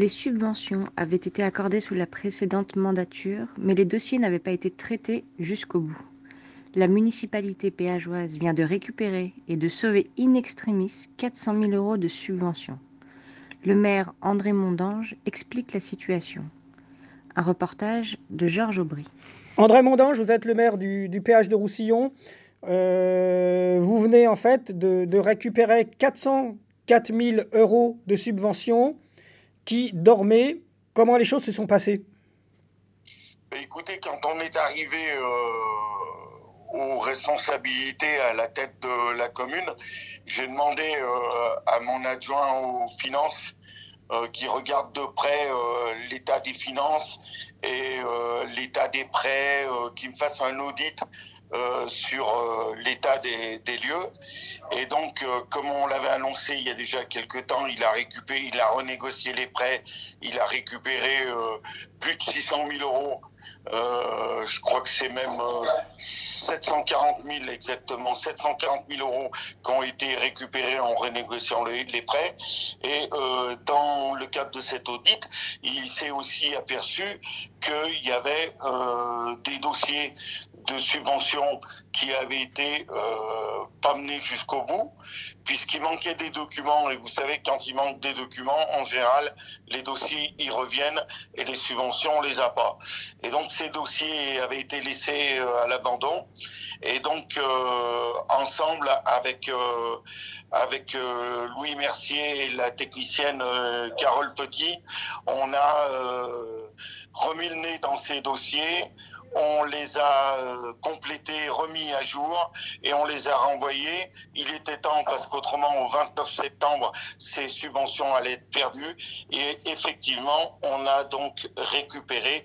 Les subventions avaient été accordées sous la précédente mandature, mais les dossiers n'avaient pas été traités jusqu'au bout. La municipalité péageoise vient de récupérer et de sauver in extremis 400 000 euros de subventions. Le maire André Mondange explique la situation. Un reportage de Georges Aubry. André Mondange, vous êtes le maire du, péage de Roussillon. Euh, vous venez en fait de, de récupérer 404 000 euros de subventions qui dormaient. Comment les choses se sont passées Écoutez, quand on est arrivé euh, aux responsabilités à la tête de la commune, j'ai demandé euh, à mon adjoint aux finances euh, qui regarde de près l'état des finances et l'état des prêts, qui me fasse un audit euh, sur euh, l'état des, des lieux. Et donc, euh, comme on l'avait annoncé il y a déjà quelques temps, il a récupéré, il a renégocié les prêts, il a récupéré euh, plus de 600 000 euros. Euh, je crois que c'est même euh, 740 000 exactement, 740 000 euros qui ont été récupérés en renégociant les, prêts. Et euh, dans le cadre de cet audit, il s'est aussi aperçu qu'il y avait euh, des dossiers de subventions qui avaient été euh, pas menés jusqu'au bout, puisqu'il manquait des documents. Et vous savez, quand il manque des documents, en général, les dossiers y reviennent et les subventions, on les a pas. Et donc ces dossiers avaient été laissés euh, à l'abandon. Et donc euh, ensemble avec euh, avec Louis Mercier et la technicienne Carole Petit, on a remis le nez dans ces dossiers. On les a complétés, remis à jour et on les a renvoyés. Il était temps parce qu'autrement, au 29 septembre, ces subventions allaient être perdues. Et effectivement, on a donc récupéré